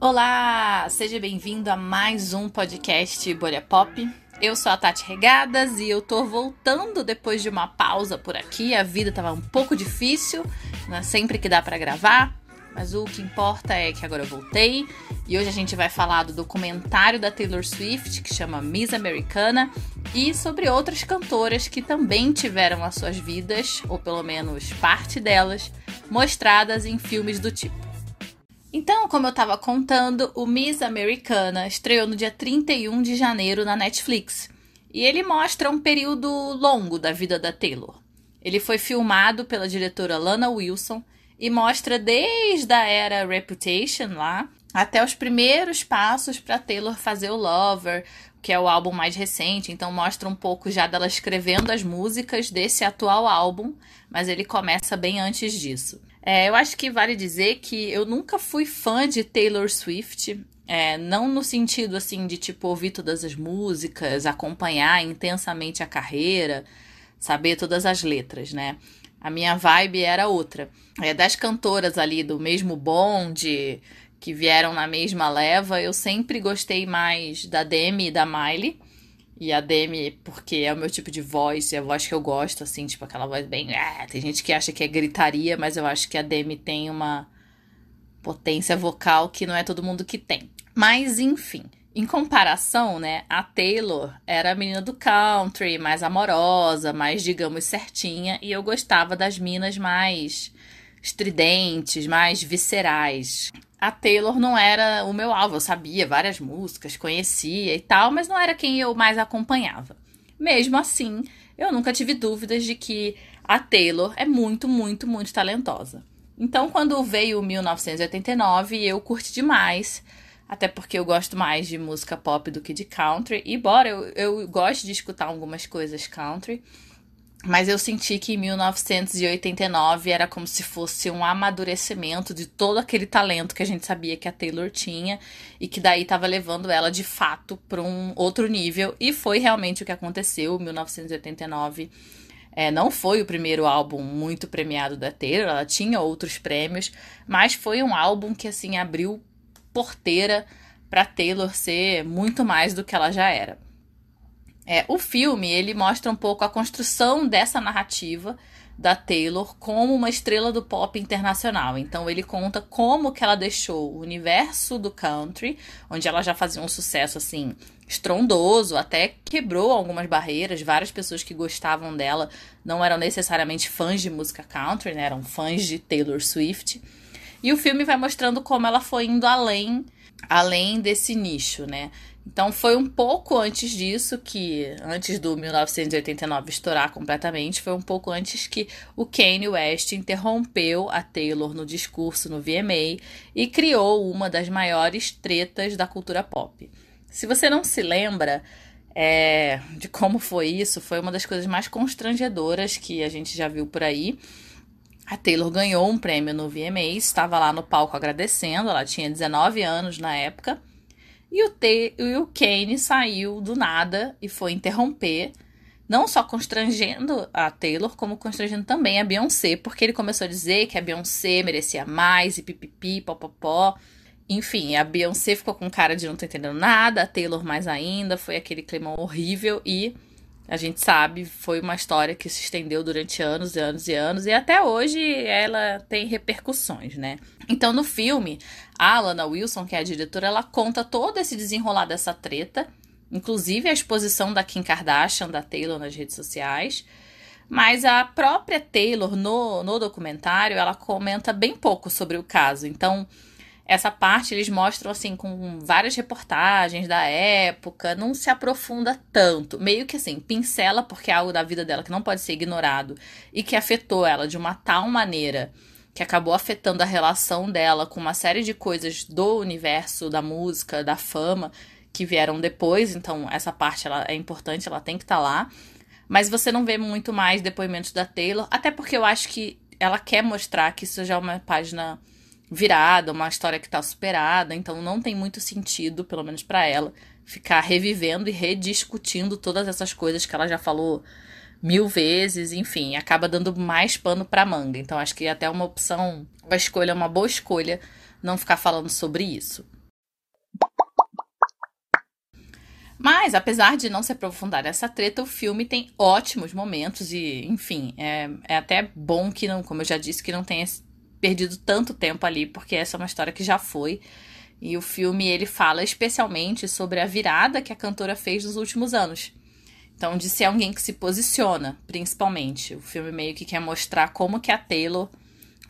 Olá, seja bem-vindo a mais um podcast Bolha Pop. Eu sou a Tati Regadas e eu tô voltando depois de uma pausa por aqui. A vida tava um pouco difícil, não é sempre que dá para gravar, mas o que importa é que agora eu voltei e hoje a gente vai falar do documentário da Taylor Swift que chama Miss Americana e sobre outras cantoras que também tiveram as suas vidas, ou pelo menos parte delas, mostradas em filmes do tipo. Então, como eu estava contando, o Miss Americana estreou no dia 31 de janeiro na Netflix. E ele mostra um período longo da vida da Taylor. Ele foi filmado pela diretora Lana Wilson e mostra desde a era Reputation lá até os primeiros passos para Taylor fazer o Lover, que é o álbum mais recente, então mostra um pouco já dela escrevendo as músicas desse atual álbum, mas ele começa bem antes disso. É, eu acho que vale dizer que eu nunca fui fã de Taylor Swift. É, não no sentido assim de tipo ouvir todas as músicas, acompanhar intensamente a carreira, saber todas as letras, né? A minha vibe era outra. É, das cantoras ali do mesmo bonde, que vieram na mesma leva, eu sempre gostei mais da Demi e da Miley. E a Demi, porque é o meu tipo de voz, é a voz que eu gosto, assim, tipo aquela voz bem. Ah, tem gente que acha que é gritaria, mas eu acho que a Demi tem uma potência vocal que não é todo mundo que tem. Mas, enfim, em comparação, né, a Taylor era a menina do country, mais amorosa, mais, digamos, certinha, e eu gostava das minas mais estridentes, mais viscerais a Taylor não era o meu alvo. Eu sabia várias músicas, conhecia e tal, mas não era quem eu mais acompanhava. Mesmo assim, eu nunca tive dúvidas de que a Taylor é muito, muito, muito talentosa. Então, quando veio 1989, eu curti demais, até porque eu gosto mais de música pop do que de country. E embora eu, eu goste de escutar algumas coisas country, mas eu senti que em 1989 era como se fosse um amadurecimento de todo aquele talento que a gente sabia que a Taylor tinha e que daí estava levando ela de fato para um outro nível. E foi realmente o que aconteceu. 1989 é, não foi o primeiro álbum muito premiado da Taylor, ela tinha outros prêmios, mas foi um álbum que assim abriu porteira para Taylor ser muito mais do que ela já era. É, o filme ele mostra um pouco a construção dessa narrativa da Taylor como uma estrela do pop internacional. Então ele conta como que ela deixou o universo do country, onde ela já fazia um sucesso assim estrondoso, até quebrou algumas barreiras. Várias pessoas que gostavam dela não eram necessariamente fãs de música country, né? eram fãs de Taylor Swift. E o filme vai mostrando como ela foi indo além, além desse nicho, né? Então foi um pouco antes disso que, antes do 1989 estourar completamente, foi um pouco antes que o Kanye West interrompeu a Taylor no discurso no VMA e criou uma das maiores tretas da cultura pop. Se você não se lembra é, de como foi isso, foi uma das coisas mais constrangedoras que a gente já viu por aí. A Taylor ganhou um prêmio no VMA, estava lá no palco agradecendo, ela tinha 19 anos na época. E o, T, e o Kane saiu do nada e foi interromper, não só constrangendo a Taylor, como constrangendo também a Beyoncé, porque ele começou a dizer que a Beyoncé merecia mais e pipipi, popopó. Enfim, a Beyoncé ficou com cara de não estar entendendo nada, a Taylor mais ainda, foi aquele clima horrível e a gente sabe, foi uma história que se estendeu durante anos e anos e anos, e até hoje ela tem repercussões, né? Então, no filme, a Alana Wilson, que é a diretora, ela conta todo esse desenrolar dessa treta, inclusive a exposição da Kim Kardashian, da Taylor nas redes sociais. Mas a própria Taylor, no, no documentário, ela comenta bem pouco sobre o caso. Então, essa parte eles mostram assim com várias reportagens da época, não se aprofunda tanto, meio que assim, pincela porque é algo da vida dela que não pode ser ignorado e que afetou ela de uma tal maneira que acabou afetando a relação dela com uma série de coisas do universo da música, da fama que vieram depois, então essa parte ela é importante, ela tem que estar tá lá. Mas você não vê muito mais depoimentos da Taylor, até porque eu acho que ela quer mostrar que isso já é uma página virada, uma história que está superada, então não tem muito sentido, pelo menos para ela, ficar revivendo e rediscutindo todas essas coisas que ela já falou mil vezes, enfim, acaba dando mais pano para manga. Então acho que é até uma opção, uma escolha, uma boa escolha não ficar falando sobre isso. Mas, apesar de não se aprofundar nessa treta, o filme tem ótimos momentos e, enfim, é, é até bom que não, como eu já disse, que não tenha perdido tanto tempo ali, porque essa é uma história que já foi. E o filme ele fala especialmente sobre a virada que a cantora fez nos últimos anos. Então, de ser alguém que se posiciona, principalmente. O filme meio que quer mostrar como que a Taylor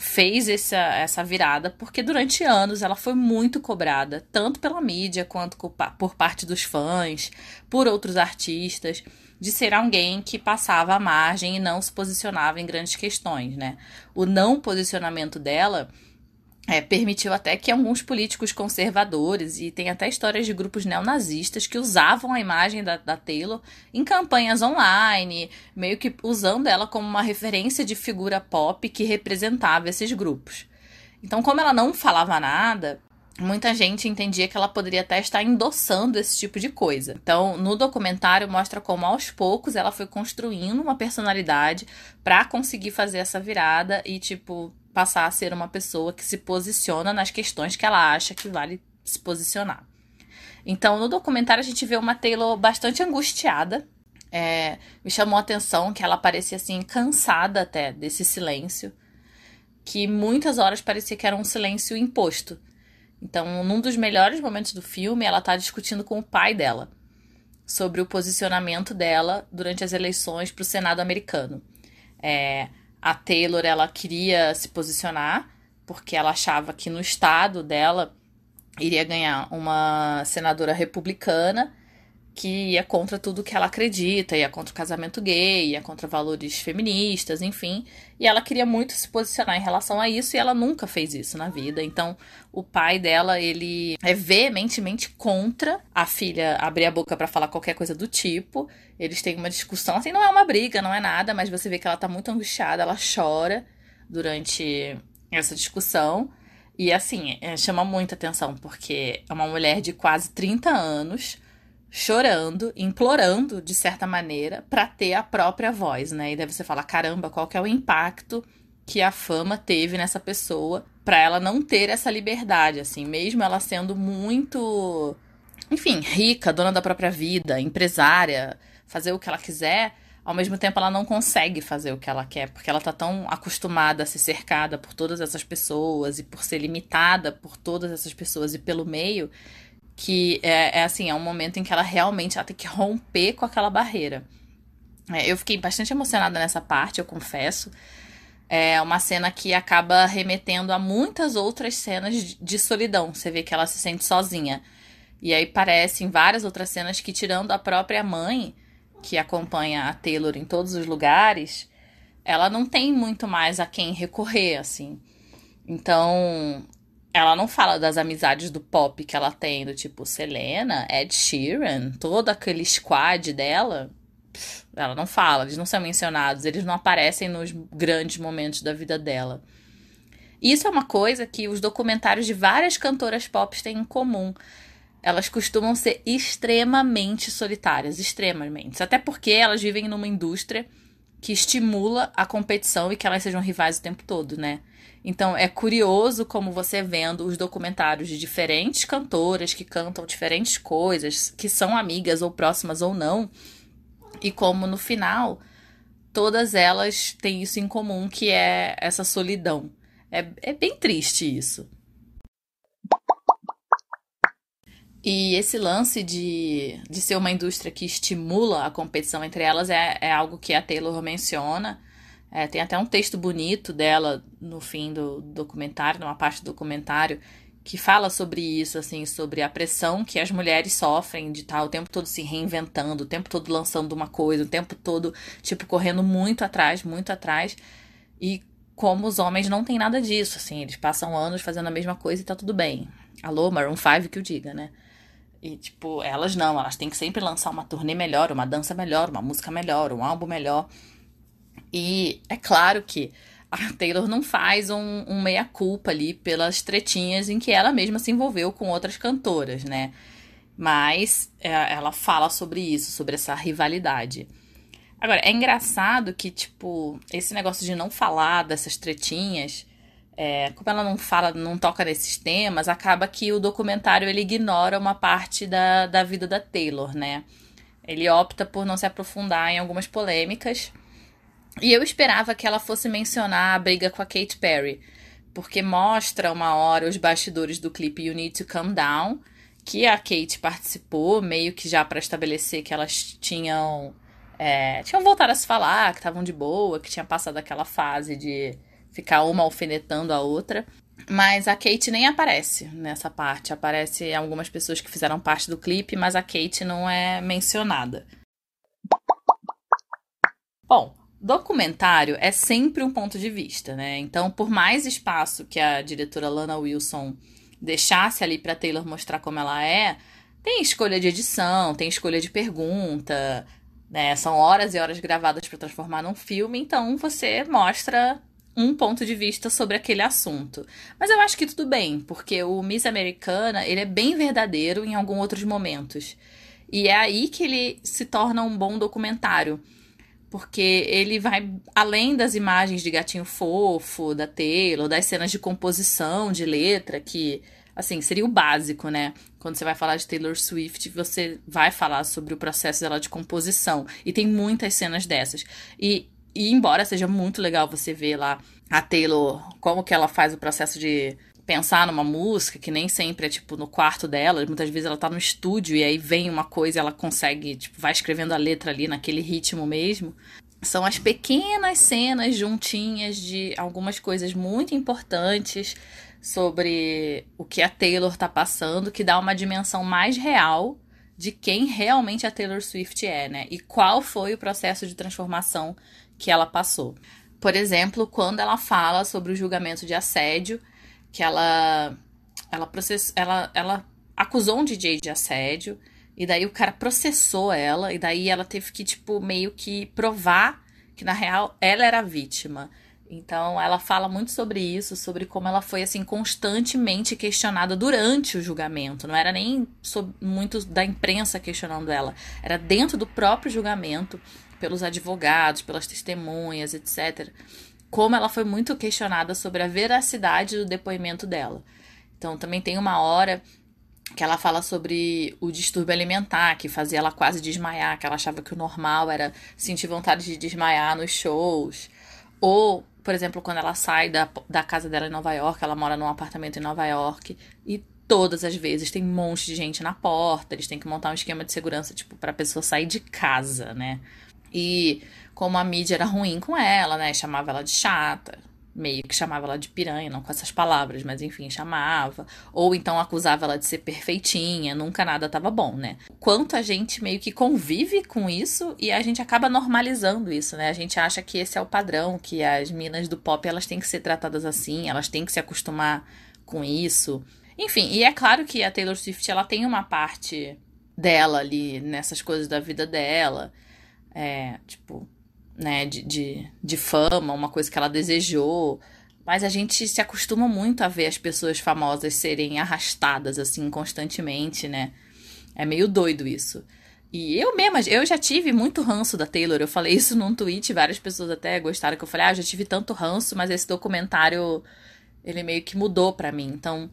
fez essa, essa virada, porque durante anos ela foi muito cobrada, tanto pela mídia quanto por parte dos fãs, por outros artistas, de ser alguém que passava à margem e não se posicionava em grandes questões, né? O não posicionamento dela é, permitiu até que alguns políticos conservadores, e tem até histórias de grupos neonazistas que usavam a imagem da, da Taylor em campanhas online, meio que usando ela como uma referência de figura pop que representava esses grupos. Então, como ela não falava nada, muita gente entendia que ela poderia até estar endossando esse tipo de coisa. Então, no documentário mostra como aos poucos ela foi construindo uma personalidade para conseguir fazer essa virada e tipo passar a ser uma pessoa que se posiciona nas questões que ela acha que vale se posicionar. Então, no documentário, a gente vê uma Taylor bastante angustiada. É, me chamou a atenção que ela parecia assim, cansada até desse silêncio, que muitas horas parecia que era um silêncio imposto. Então, num dos melhores momentos do filme, ela está discutindo com o pai dela sobre o posicionamento dela durante as eleições para o Senado americano. É, a Taylor ela queria se posicionar porque ela achava que no estado dela iria ganhar uma senadora republicana que ia contra tudo que ela acredita, ia contra o casamento gay, ia contra valores feministas, enfim. E ela queria muito se posicionar em relação a isso e ela nunca fez isso na vida. Então, o pai dela, ele é veementemente contra a filha abrir a boca para falar qualquer coisa do tipo. Eles têm uma discussão, assim, não é uma briga, não é nada, mas você vê que ela tá muito angustiada, ela chora durante essa discussão. E assim, é, chama muita atenção, porque é uma mulher de quase 30 anos chorando, implorando de certa maneira para ter a própria voz, né? E daí você fala, caramba, qual que é o impacto que a fama teve nessa pessoa para ela não ter essa liberdade, assim, mesmo ela sendo muito, enfim, rica, dona da própria vida, empresária, fazer o que ela quiser, ao mesmo tempo ela não consegue fazer o que ela quer, porque ela tá tão acostumada a ser cercada por todas essas pessoas e por ser limitada por todas essas pessoas e pelo meio, que é, é, assim, é um momento em que ela realmente ela tem que romper com aquela barreira. É, eu fiquei bastante emocionada nessa parte, eu confesso. É uma cena que acaba remetendo a muitas outras cenas de solidão. Você vê que ela se sente sozinha. E aí parecem várias outras cenas que, tirando a própria mãe, que acompanha a Taylor em todos os lugares, ela não tem muito mais a quem recorrer, assim. Então, ela não fala das amizades do pop que ela tem, do tipo Selena, Ed Sheeran, todo aquele squad dela. Ela não fala, eles não são mencionados, eles não aparecem nos grandes momentos da vida dela. Isso é uma coisa que os documentários de várias cantoras pop têm em comum. Elas costumam ser extremamente solitárias, extremamente. Até porque elas vivem numa indústria que estimula a competição e que elas sejam rivais o tempo todo, né? Então é curioso como você vendo os documentários de diferentes cantoras que cantam diferentes coisas, que são amigas ou próximas ou não, e como no final todas elas têm isso em comum, que é essa solidão. É, é bem triste isso. E esse lance de, de ser uma indústria que estimula a competição entre elas é, é algo que a Taylor menciona é, tem até um texto bonito dela no fim do documentário, numa parte do documentário, que fala sobre isso, assim, sobre a pressão que as mulheres sofrem de estar o tempo todo se reinventando, o tempo todo lançando uma coisa, o tempo todo, tipo, correndo muito atrás, muito atrás. E como os homens não têm nada disso, assim, eles passam anos fazendo a mesma coisa e tá tudo bem. Alô, Maroon 5 que o diga, né? E, tipo, elas não, elas têm que sempre lançar uma turnê melhor, uma dança melhor, uma música melhor, um álbum melhor. E é claro que a Taylor não faz um, um meia-culpa ali pelas tretinhas em que ela mesma se envolveu com outras cantoras, né? Mas é, ela fala sobre isso, sobre essa rivalidade. Agora, é engraçado que, tipo, esse negócio de não falar dessas tretinhas é, como ela não fala, não toca nesses temas, acaba que o documentário ele ignora uma parte da, da vida da Taylor, né? Ele opta por não se aprofundar em algumas polêmicas. E eu esperava que ela fosse mencionar a briga com a Kate Perry, porque mostra uma hora os bastidores do clipe You Need to Calm Down, que a Kate participou, meio que já para estabelecer que elas tinham é, tinham voltado a se falar, que estavam de boa, que tinha passado aquela fase de ficar uma alfinetando a outra. Mas a Kate nem aparece nessa parte. Aparece algumas pessoas que fizeram parte do clipe, mas a Kate não é mencionada. Bom, documentário é sempre um ponto de vista, né? Então, por mais espaço que a diretora Lana Wilson deixasse ali para Taylor mostrar como ela é, tem escolha de edição, tem escolha de pergunta, né? São horas e horas gravadas para transformar num filme, então você mostra um ponto de vista sobre aquele assunto. Mas eu acho que tudo bem, porque o Miss Americana, ele é bem verdadeiro em alguns outros momentos. E é aí que ele se torna um bom documentário. Porque ele vai além das imagens de gatinho fofo, da Taylor, das cenas de composição, de letra, que assim, seria o básico, né? Quando você vai falar de Taylor Swift, você vai falar sobre o processo dela de composição. E tem muitas cenas dessas. E, e embora seja muito legal você ver lá a Taylor, como que ela faz o processo de pensar numa música, que nem sempre é tipo no quarto dela, muitas vezes ela tá no estúdio e aí vem uma coisa ela consegue, tipo, vai escrevendo a letra ali naquele ritmo mesmo. São as pequenas cenas juntinhas de algumas coisas muito importantes sobre o que a Taylor tá passando, que dá uma dimensão mais real de quem realmente a Taylor Swift é, né? E qual foi o processo de transformação que ela passou. Por exemplo, quando ela fala sobre o julgamento de assédio, que ela ela process, ela, ela acusou um DJ de assédio e daí o cara processou ela e daí ela teve que tipo meio que provar que na real ela era a vítima. Então, ela fala muito sobre isso, sobre como ela foi assim constantemente questionada durante o julgamento. Não era nem muito da imprensa questionando ela, era dentro do próprio julgamento, pelos advogados, pelas testemunhas, etc. Como ela foi muito questionada sobre a veracidade do depoimento dela. Então, também tem uma hora que ela fala sobre o distúrbio alimentar, que fazia ela quase desmaiar, que ela achava que o normal era sentir vontade de desmaiar nos shows. Ou por exemplo, quando ela sai da, da casa dela em Nova York, ela mora num apartamento em Nova York e todas as vezes tem um monte de gente na porta, eles têm que montar um esquema de segurança, tipo, pra pessoa sair de casa, né? E como a mídia era ruim com ela, né? Chamava ela de chata, meio que chamava ela de piranha, não com essas palavras, mas enfim, chamava. Ou então acusava ela de ser perfeitinha, nunca nada tava bom, né? Quanto a gente meio que convive com isso e a gente acaba normalizando isso, né? A gente acha que esse é o padrão, que as minas do pop elas têm que ser tratadas assim, elas têm que se acostumar com isso. Enfim, e é claro que a Taylor Swift ela tem uma parte dela ali nessas coisas da vida dela. É, tipo, né, de, de, de fama, uma coisa que ela desejou. Mas a gente se acostuma muito a ver as pessoas famosas serem arrastadas assim constantemente, né? É meio doido isso. E eu mesma, eu já tive muito ranço da Taylor. Eu falei isso num tweet, várias pessoas até gostaram que eu falei: "Ah, eu já tive tanto ranço, mas esse documentário ele meio que mudou para mim". Então,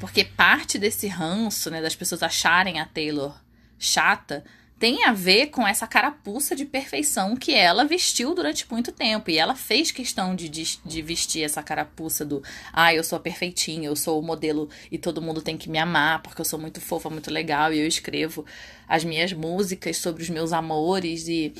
porque parte desse ranço, né, das pessoas acharem a Taylor chata, tem a ver com essa carapuça de perfeição que ela vestiu durante muito tempo. E ela fez questão de, de, de, vestir essa carapuça do ah, eu sou perfeitinha, eu sou o modelo e todo mundo tem que me amar porque eu sou muito fofa, muito legal e eu escrevo as minhas músicas sobre os meus amores e.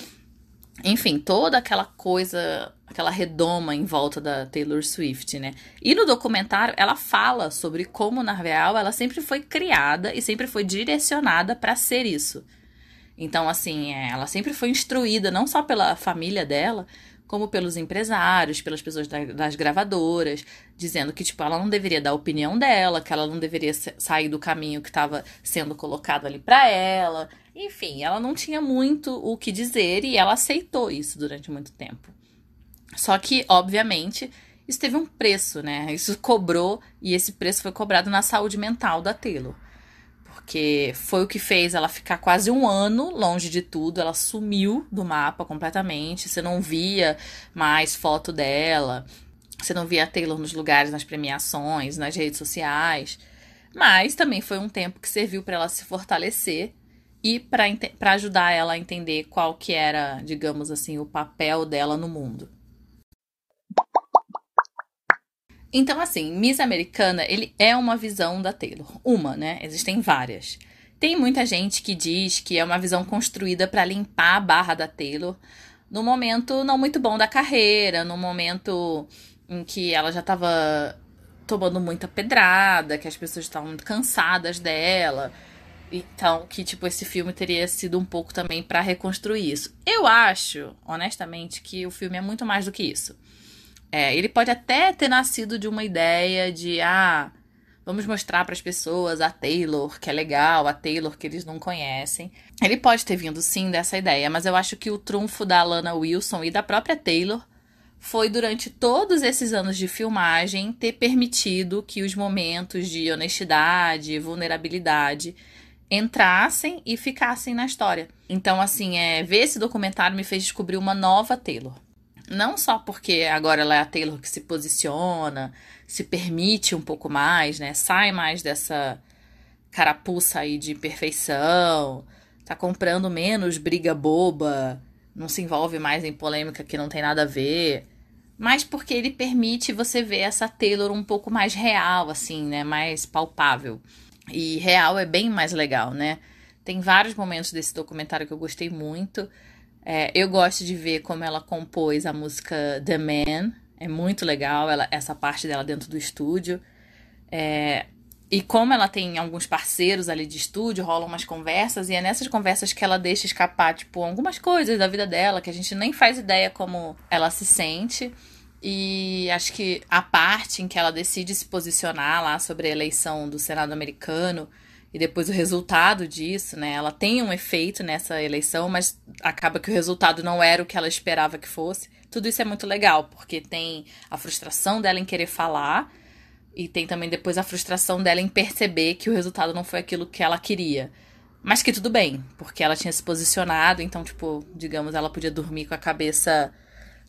Enfim, toda aquela coisa, aquela redoma em volta da Taylor Swift, né? E no documentário ela fala sobre como, na real, ela sempre foi criada e sempre foi direcionada para ser isso então, assim, é, ela sempre foi instruída, não só pela família dela, como pelos empresários, pelas pessoas das gravadoras, dizendo que, tipo, ela não deveria dar a opinião dela, que ela não deveria sair do caminho que estava sendo colocado ali para ela. Enfim, ela não tinha muito o que dizer e ela aceitou isso durante muito tempo. Só que, obviamente, isso teve um preço, né? Isso cobrou e esse preço foi cobrado na saúde mental da Taylor porque foi o que fez ela ficar quase um ano longe de tudo. Ela sumiu do mapa completamente, você não via mais foto dela. Você não via a Taylor nos lugares, nas premiações, nas redes sociais. Mas também foi um tempo que serviu para ela se fortalecer e para ajudar ela a entender qual que era, digamos assim, o papel dela no mundo. Então, assim, Miss Americana, ele é uma visão da Taylor. Uma, né? Existem várias. Tem muita gente que diz que é uma visão construída para limpar a barra da Taylor no momento não muito bom da carreira, no momento em que ela já estava tomando muita pedrada, que as pessoas estavam cansadas dela. Então, que tipo esse filme teria sido um pouco também para reconstruir isso. Eu acho, honestamente, que o filme é muito mais do que isso. É, ele pode até ter nascido de uma ideia de ah, vamos mostrar para as pessoas a Taylor, que é legal, a Taylor que eles não conhecem. Ele pode ter vindo sim dessa ideia, mas eu acho que o trunfo da Lana Wilson e da própria Taylor foi durante todos esses anos de filmagem ter permitido que os momentos de honestidade vulnerabilidade entrassem e ficassem na história. Então, assim, é, ver esse documentário me fez descobrir uma nova Taylor. Não só porque agora ela é a Taylor que se posiciona, se permite um pouco mais, né? Sai mais dessa carapuça aí de perfeição, tá comprando menos briga boba, não se envolve mais em polêmica que não tem nada a ver. Mas porque ele permite você ver essa Taylor um pouco mais real, assim, né? Mais palpável. E real é bem mais legal, né? Tem vários momentos desse documentário que eu gostei muito. É, eu gosto de ver como ela compôs a música The Man. É muito legal ela, essa parte dela dentro do estúdio. É, e como ela tem alguns parceiros ali de estúdio, rolam umas conversas, e é nessas conversas que ela deixa escapar, tipo, algumas coisas da vida dela, que a gente nem faz ideia como ela se sente. E acho que a parte em que ela decide se posicionar lá sobre a eleição do Senado americano e depois o resultado disso, né? Ela tem um efeito nessa eleição, mas acaba que o resultado não era o que ela esperava que fosse. Tudo isso é muito legal, porque tem a frustração dela em querer falar e tem também depois a frustração dela em perceber que o resultado não foi aquilo que ela queria. Mas que tudo bem, porque ela tinha se posicionado, então, tipo, digamos, ela podia dormir com a cabeça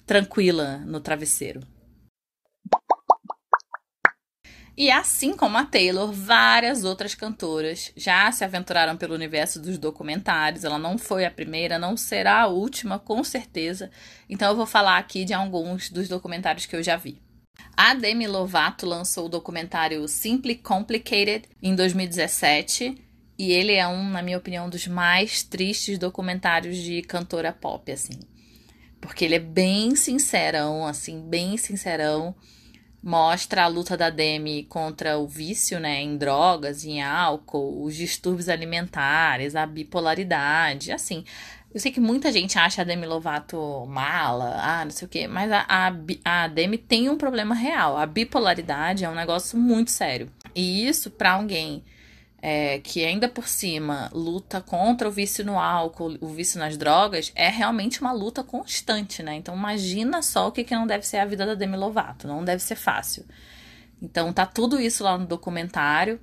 tranquila no travesseiro. E assim como a Taylor, várias outras cantoras já se aventuraram pelo universo dos documentários. Ela não foi a primeira, não será a última, com certeza. Então eu vou falar aqui de alguns dos documentários que eu já vi. A Demi Lovato lançou o documentário Simply Complicated em 2017 e ele é um, na minha opinião, dos mais tristes documentários de cantora pop, assim. Porque ele é bem sincerão, assim, bem sincerão. Mostra a luta da Demi contra o vício, né, em drogas, em álcool, os distúrbios alimentares, a bipolaridade, assim. Eu sei que muita gente acha a Demi Lovato mala, ah, não sei o quê, mas a, a, a Demi tem um problema real. A bipolaridade é um negócio muito sério. E isso, para alguém é, que ainda por cima luta contra o vício no álcool, o vício nas drogas, é realmente uma luta constante, né? Então imagina só o que, que não deve ser a vida da Demi Lovato, não deve ser fácil. Então tá tudo isso lá no documentário.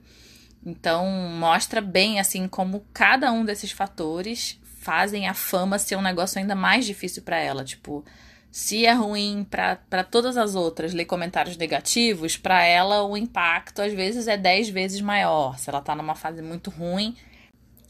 Então mostra bem assim como cada um desses fatores fazem a fama ser um negócio ainda mais difícil para ela. Tipo, se é ruim para todas as outras ler comentários negativos, para ela o impacto às vezes é 10 vezes maior. Se ela tá numa fase muito ruim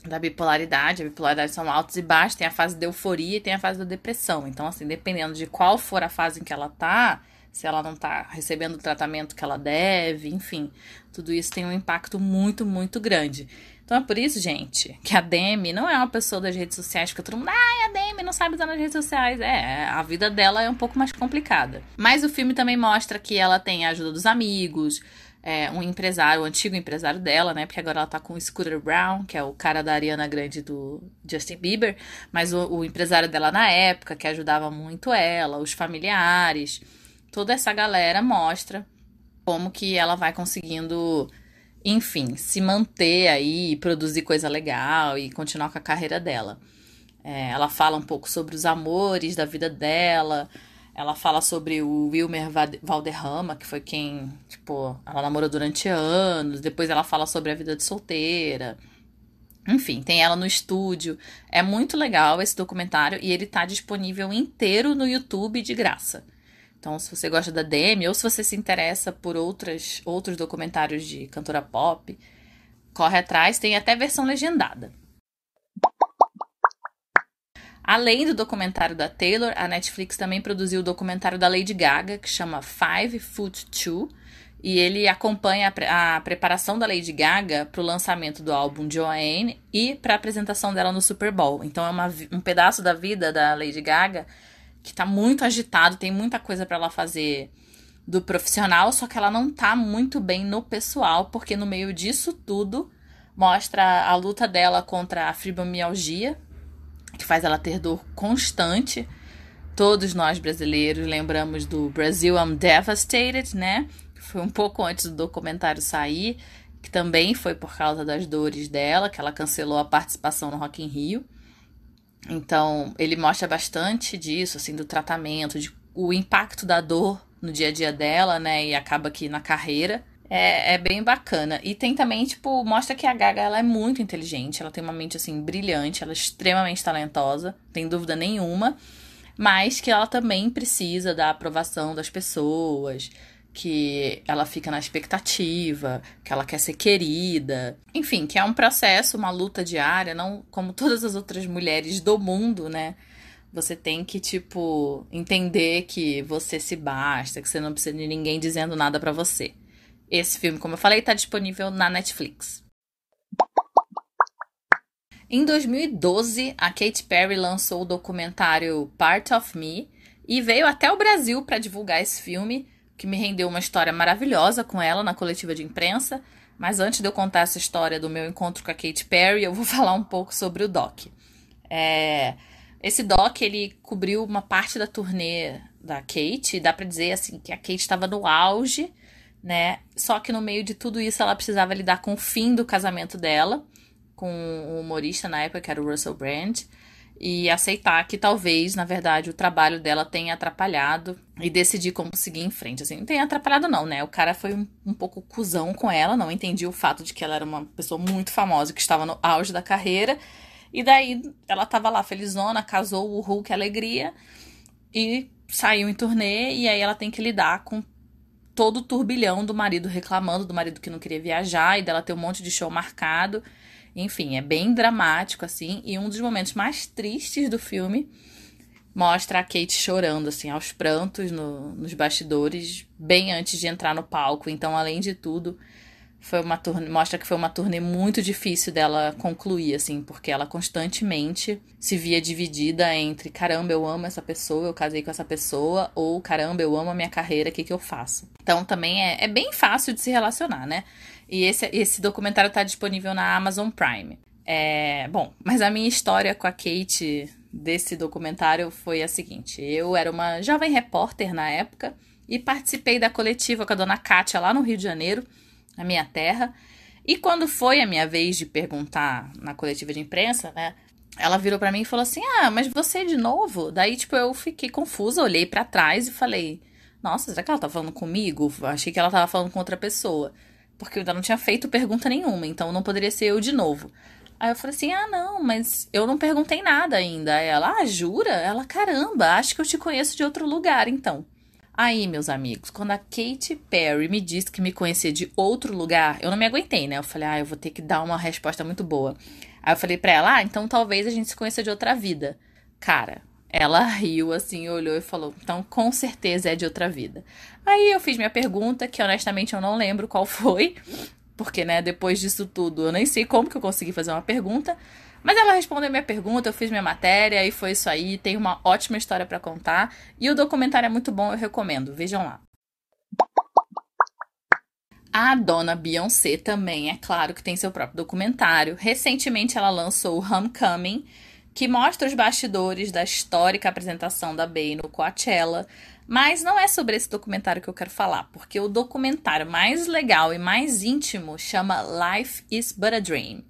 da bipolaridade, a bipolaridade são altos e baixos, tem a fase de euforia e tem a fase da depressão. Então, assim, dependendo de qual for a fase em que ela tá, se ela não tá recebendo o tratamento que ela deve, enfim, tudo isso tem um impacto muito, muito grande. Então é por isso, gente, que a Demi não é uma pessoa das redes sociais, que todo mundo, ai, a Demi não sabe usar nas redes sociais. É, a vida dela é um pouco mais complicada. Mas o filme também mostra que ela tem a ajuda dos amigos, é, um empresário, o um antigo empresário dela, né? Porque agora ela tá com o Scooter Brown, que é o cara da Ariana Grande do Justin Bieber, mas o, o empresário dela na época, que ajudava muito ela, os familiares, toda essa galera mostra como que ela vai conseguindo enfim, se manter aí, produzir coisa legal e continuar com a carreira dela. É, ela fala um pouco sobre os amores da vida dela. Ela fala sobre o Wilmer Valderrama, que foi quem, tipo, ela namorou durante anos. Depois ela fala sobre a vida de solteira. Enfim, tem ela no estúdio. É muito legal esse documentário e ele tá disponível inteiro no YouTube de graça. Então, se você gosta da Demi ou se você se interessa por outras, outros documentários de cantora pop, corre atrás, tem até versão legendada. Além do documentário da Taylor, a Netflix também produziu o documentário da Lady Gaga, que chama Five Foot Two, e ele acompanha a, a preparação da Lady Gaga para o lançamento do álbum Joanne e para a apresentação dela no Super Bowl. Então é uma, um pedaço da vida da Lady Gaga que está muito agitado, tem muita coisa para ela fazer do profissional, só que ela não está muito bem no pessoal, porque no meio disso tudo mostra a luta dela contra a fibromialgia, que faz ela ter dor constante. Todos nós brasileiros lembramos do Brasil I'm Devastated, né? Foi um pouco antes do documentário sair, que também foi por causa das dores dela, que ela cancelou a participação no Rock in Rio. Então, ele mostra bastante disso, assim, do tratamento, de o impacto da dor no dia a dia dela, né? E acaba aqui na carreira. É, é, bem bacana. E tem também, tipo, mostra que a Gaga ela é muito inteligente, ela tem uma mente assim brilhante, ela é extremamente talentosa, tem dúvida nenhuma, mas que ela também precisa da aprovação das pessoas, que ela fica na expectativa, que ela quer ser querida. Enfim, que é um processo, uma luta diária, não como todas as outras mulheres do mundo, né? Você tem que, tipo, entender que você se basta, que você não precisa de ninguém dizendo nada para você. Esse filme, como eu falei, está disponível na Netflix. Em 2012, a Katy Perry lançou o documentário Part of Me e veio até o Brasil para divulgar esse filme, que me rendeu uma história maravilhosa com ela na coletiva de imprensa. Mas antes de eu contar essa história do meu encontro com a Katy Perry, eu vou falar um pouco sobre o doc. É, esse doc ele cobriu uma parte da turnê da Kate, dá para dizer assim que a Kate estava no auge né? Só que no meio de tudo isso ela precisava lidar com o fim do casamento dela com o humorista na época, que era o Russell Brand, e aceitar que talvez, na verdade, o trabalho dela tenha atrapalhado e decidir como seguir em frente. Assim, não tem atrapalhado, não, né? O cara foi um, um pouco cuzão com ela, não entendi o fato de que ela era uma pessoa muito famosa, que estava no auge da carreira. E daí ela tava lá felizona, casou o Hulk Alegria e saiu em turnê. E aí ela tem que lidar com todo o turbilhão do marido reclamando do marido que não queria viajar e dela ter um monte de show marcado. Enfim, é bem dramático, assim. E um dos momentos mais tristes do filme mostra a Kate chorando, assim, aos prantos no, nos bastidores, bem antes de entrar no palco. Então, além de tudo, foi uma turnê, mostra que foi uma turnê muito difícil dela concluir, assim, porque ela constantemente se via dividida entre caramba, eu amo essa pessoa, eu casei com essa pessoa, ou caramba, eu amo a minha carreira, o que, que eu faço? Então também é, é bem fácil de se relacionar, né? E esse, esse documentário está disponível na Amazon Prime. É, bom, mas a minha história com a Kate desse documentário foi a seguinte: eu era uma jovem repórter na época e participei da coletiva com a dona Kátia lá no Rio de Janeiro na minha terra. E quando foi a minha vez de perguntar na coletiva de imprensa, né? Ela virou para mim e falou assim: "Ah, mas você de novo?". Daí, tipo, eu fiquei confusa, olhei para trás e falei: "Nossa, será que ela tá falando comigo? Achei que ela tava falando com outra pessoa". Porque eu ainda não tinha feito pergunta nenhuma, então não poderia ser eu de novo. Aí eu falei assim: "Ah, não, mas eu não perguntei nada ainda". Ela: "Ah, jura?". Ela: "Caramba, acho que eu te conheço de outro lugar, então". Aí, meus amigos, quando a Katy Perry me disse que me conhecia de outro lugar, eu não me aguentei, né? Eu falei, ah, eu vou ter que dar uma resposta muito boa. Aí eu falei pra ela, ah, então talvez a gente se conheça de outra vida. Cara, ela riu assim, olhou e falou, então com certeza é de outra vida. Aí eu fiz minha pergunta, que honestamente eu não lembro qual foi, porque, né, depois disso tudo, eu nem sei como que eu consegui fazer uma pergunta. Mas ela respondeu minha pergunta, eu fiz minha matéria e foi isso aí. Tem uma ótima história para contar e o documentário é muito bom, eu recomendo. Vejam lá. A dona Beyoncé também, é claro que tem seu próprio documentário. Recentemente ela lançou o Homecoming, que mostra os bastidores da histórica apresentação da Bey no Coachella. Mas não é sobre esse documentário que eu quero falar, porque o documentário mais legal e mais íntimo chama Life is But a Dream.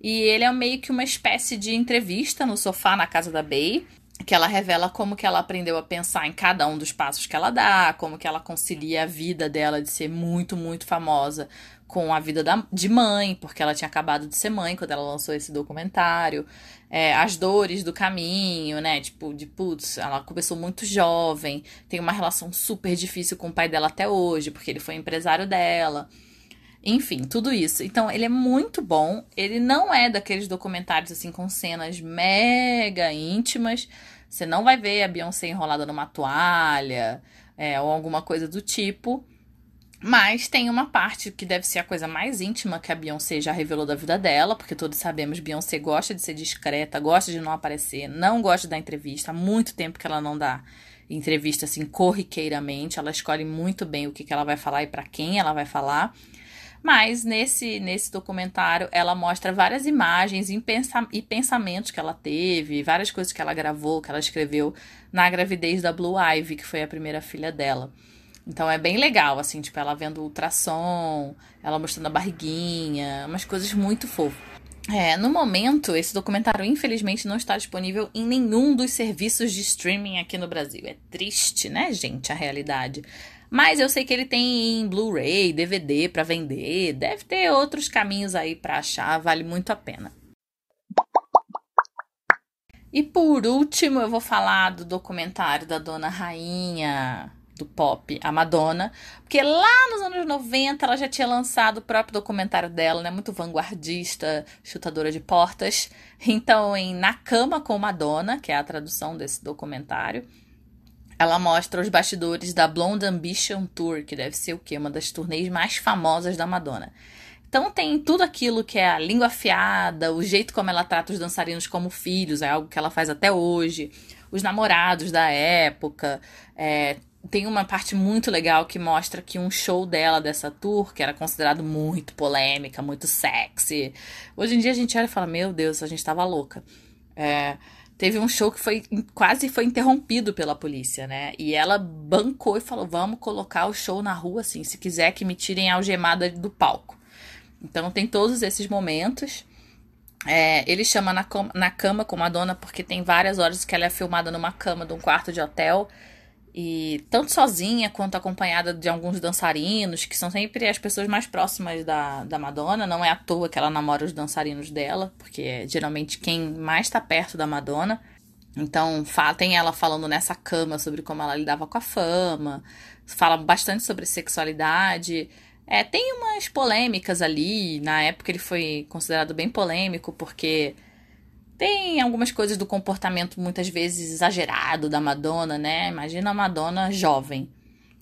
E ele é meio que uma espécie de entrevista no sofá na casa da Bey, que ela revela como que ela aprendeu a pensar em cada um dos passos que ela dá, como que ela concilia a vida dela de ser muito, muito famosa com a vida da, de mãe, porque ela tinha acabado de ser mãe quando ela lançou esse documentário. É, as dores do caminho, né? Tipo, de putz, ela começou muito jovem, tem uma relação super difícil com o pai dela até hoje, porque ele foi empresário dela. Enfim, tudo isso. Então, ele é muito bom. Ele não é daqueles documentários assim com cenas mega íntimas. Você não vai ver a Beyoncé enrolada numa toalha é, ou alguma coisa do tipo. Mas tem uma parte que deve ser a coisa mais íntima que a Beyoncé já revelou da vida dela, porque todos sabemos Beyoncé gosta de ser discreta, gosta de não aparecer, não gosta de dar entrevista. Há muito tempo que ela não dá entrevista assim corriqueiramente. Ela escolhe muito bem o que, que ela vai falar e para quem ela vai falar. Mas nesse, nesse documentário ela mostra várias imagens e, pensa, e pensamentos que ela teve, várias coisas que ela gravou, que ela escreveu na gravidez da Blue Ivy, que foi a primeira filha dela. Então é bem legal, assim, tipo, ela vendo ultrassom, ela mostrando a barriguinha, umas coisas muito fofas. É, no momento, esse documentário infelizmente não está disponível em nenhum dos serviços de streaming aqui no Brasil. É triste, né, gente, a realidade. Mas eu sei que ele tem em Blu-ray, DVD para vender, deve ter outros caminhos aí para achar, vale muito a pena. E por último, eu vou falar do documentário da Dona Rainha do pop, a Madonna, porque lá nos anos 90 ela já tinha lançado o próprio documentário dela, né, muito vanguardista, chutadora de portas. Então, em Na Cama com Madonna, que é a tradução desse documentário, ela mostra os bastidores da Blonde Ambition Tour, que deve ser o quê? Uma das turnês mais famosas da Madonna. Então tem tudo aquilo que é a língua afiada, o jeito como ela trata os dançarinos como filhos, é algo que ela faz até hoje, os namorados da época, é, tem uma parte muito legal que mostra que um show dela dessa tour, que era considerado muito polêmica, muito sexy. Hoje em dia a gente olha e fala: Meu Deus, a gente tava louca. É, teve um show que foi quase foi interrompido pela polícia, né? E ela bancou e falou: Vamos colocar o show na rua, assim, se quiser que me tirem a algemada do palco. Então tem todos esses momentos. É, ele chama na, na cama com Madonna porque tem várias horas que ela é filmada numa cama de um quarto de hotel e tanto sozinha quanto acompanhada de alguns dançarinos, que são sempre as pessoas mais próximas da, da Madonna. Não é à toa que ela namora os dançarinos dela, porque é geralmente quem mais está perto da Madonna. Então, tem ela falando nessa cama sobre como ela lidava com a fama, fala bastante sobre sexualidade. É, tem umas polêmicas ali. Na época ele foi considerado bem polêmico, porque tem algumas coisas do comportamento muitas vezes exagerado da Madonna, né? Imagina a Madonna jovem,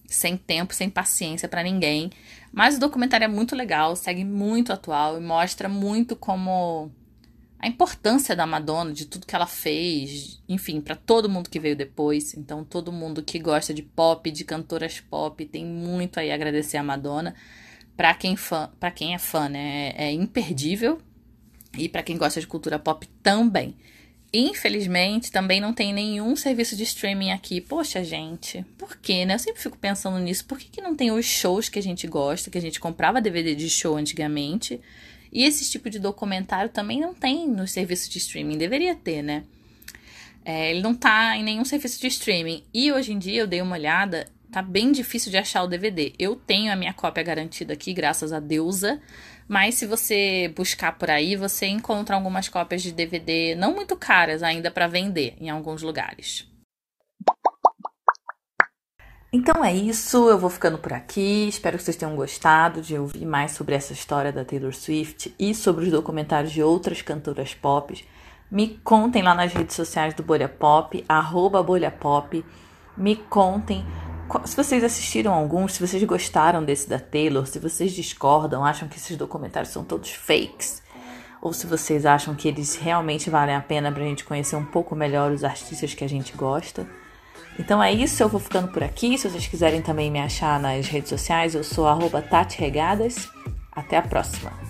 sem tempo, sem paciência para ninguém. Mas o documentário é muito legal, segue muito atual e mostra muito como a importância da Madonna, de tudo que ela fez, enfim, para todo mundo que veio depois. Então, todo mundo que gosta de pop, de cantoras pop, tem muito aí a agradecer a Madonna. Para quem, fã, pra quem é fã, né? É imperdível e para quem gosta de cultura pop também. Infelizmente, também não tem nenhum serviço de streaming aqui. Poxa, gente, por quê, né? Eu sempre fico pensando nisso. Por que, que não tem os shows que a gente gosta, que a gente comprava DVD de show antigamente? E esse tipo de documentário também não tem nos serviços de streaming. Deveria ter, né? É, ele não tá em nenhum serviço de streaming. E hoje em dia eu dei uma olhada, tá bem difícil de achar o DVD. Eu tenho a minha cópia garantida aqui, graças a deusa. Mas se você buscar por aí, você encontra algumas cópias de DVD não muito caras ainda para vender em alguns lugares. Então é isso, eu vou ficando por aqui. Espero que vocês tenham gostado de ouvir mais sobre essa história da Taylor Swift e sobre os documentários de outras cantoras pop. Me contem lá nas redes sociais do Bolha Pop, arroba Bolha Pop. Me contem se vocês assistiram alguns, se vocês gostaram desse da Taylor, se vocês discordam, acham que esses documentários são todos fakes, ou se vocês acham que eles realmente valem a pena pra gente conhecer um pouco melhor os artistas que a gente gosta. Então é isso, eu vou ficando por aqui. Se vocês quiserem também me achar nas redes sociais, eu sou arroba Tati Regadas. Até a próxima!